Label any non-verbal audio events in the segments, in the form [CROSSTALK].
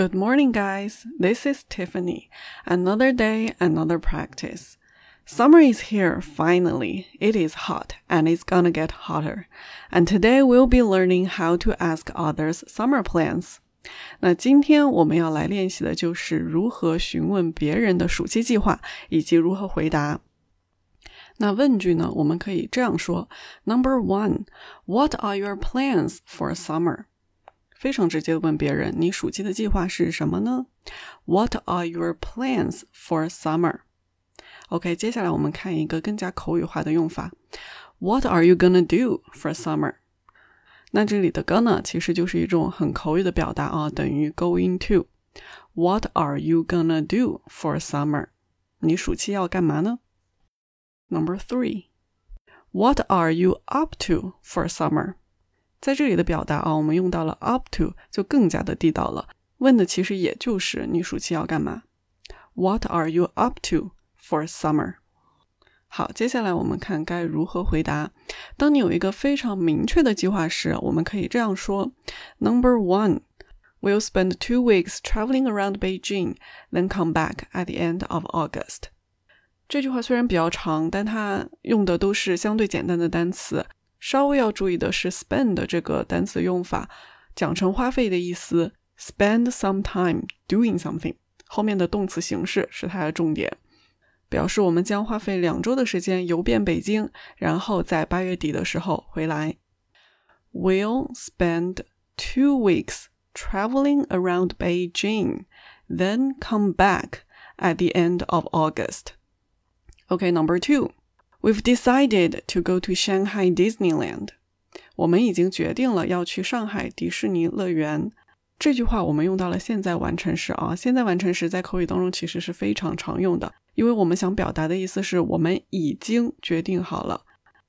Good morning, guys. This is Tiffany. Another day, another practice. Summer is here, finally. It is hot, and it's gonna get hotter. And today we'll be learning how to ask others summer plans. 那今天我们要来练习的就是如何询问别人的暑期计划，以及如何回答。那问句呢，我们可以这样说：Number one, what are your plans for summer？ 非常直接的问别人：“你暑期的计划是什么呢？”What are your plans for summer? OK，接下来我们看一个更加口语化的用法：What are you gonna do for summer？那这里的 gonna 其实就是一种很口语的表达啊，等于 going to。What are you gonna do for summer？你暑期要干嘛呢？Number three, what are you up to for summer？在这里的表达啊，我们用到了 up to，就更加的地道了。问的其实也就是你暑期要干嘛？What are you up to for summer？好，接下来我们看该如何回答。当你有一个非常明确的计划时，我们可以这样说：Number one, we'll spend two weeks traveling around Beijing, then come back at the end of August。这句话虽然比较长，但它用的都是相对简单的单词。稍微要注意的是，spend 这个单词用法，讲成花费的意思，spend some time doing something，后面的动词形式是它的重点，表示我们将花费两周的时间游遍北京，然后在八月底的时候回来。We'll spend two weeks traveling around Beijing, then come back at the end of August. Okay, number two. We've decided to go to Shanghai Disneyland。我们已经决定了要去上海迪士尼乐园。这句话我们用到了现在完成时啊，现在完成时在口语当中其实是非常常用的，因为我们想表达的意思是我们已经决定好了。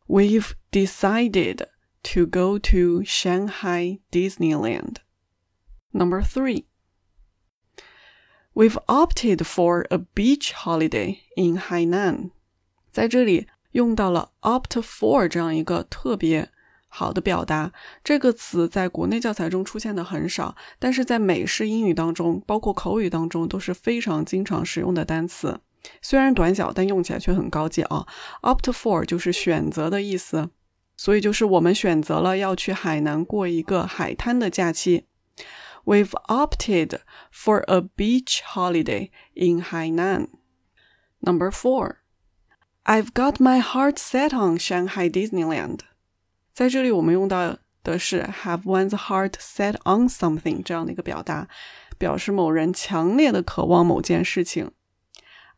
We've decided to go to Shanghai Disneyland. Number three. We've opted for a beach holiday in Hainan. 在这里 用到了 opt for 这样一个特别好的表达，这个词在国内教材中出现的很少，但是在美式英语当中，包括口语当中都是非常经常使用的单词。虽然短小，但用起来却很高级啊！opt for 就是选择的意思，所以就是我们选择了要去海南过一个海滩的假期。We've opted for a beach holiday in Hainan. Number four. I've got my heart set on Shanghai Disneyland。在这里，我们用到的是 have one's heart set on something 这样的一个表达，表示某人强烈的渴望某件事情。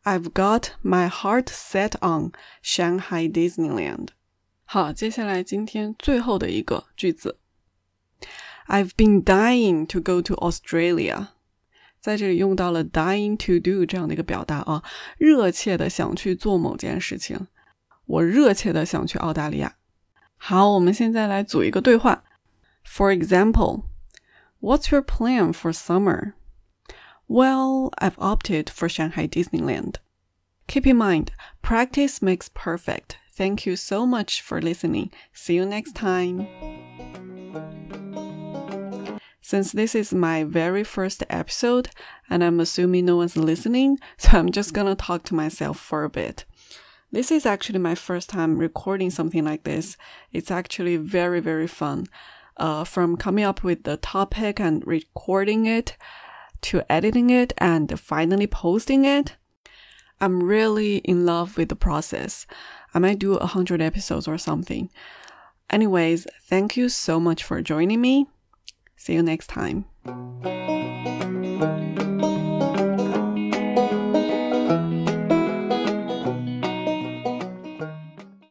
I've got my heart set on Shanghai Disneyland。好，接下来今天最后的一个句子，I've been dying to go to Australia。 在这里用到了 dying to do 这样的一个表达啊，热切的想去做某件事情。我热切的想去澳大利亚。好，我们现在来组一个对话。For example, what's your plan for summer? Well, I've opted for Shanghai Disneyland. Keep in mind, practice makes perfect. Thank you so much for listening. See you next time. Since this is my very first episode, and I'm assuming no one's listening, [LAUGHS] so I'm just gonna talk to myself for a bit. This is actually my first time recording something like this. It's actually very, very fun. Uh, from coming up with the topic and recording it to editing it and finally posting it. I'm really in love with the process. I might do a hundred episodes or something. Anyways, thank you so much for joining me. See you next time.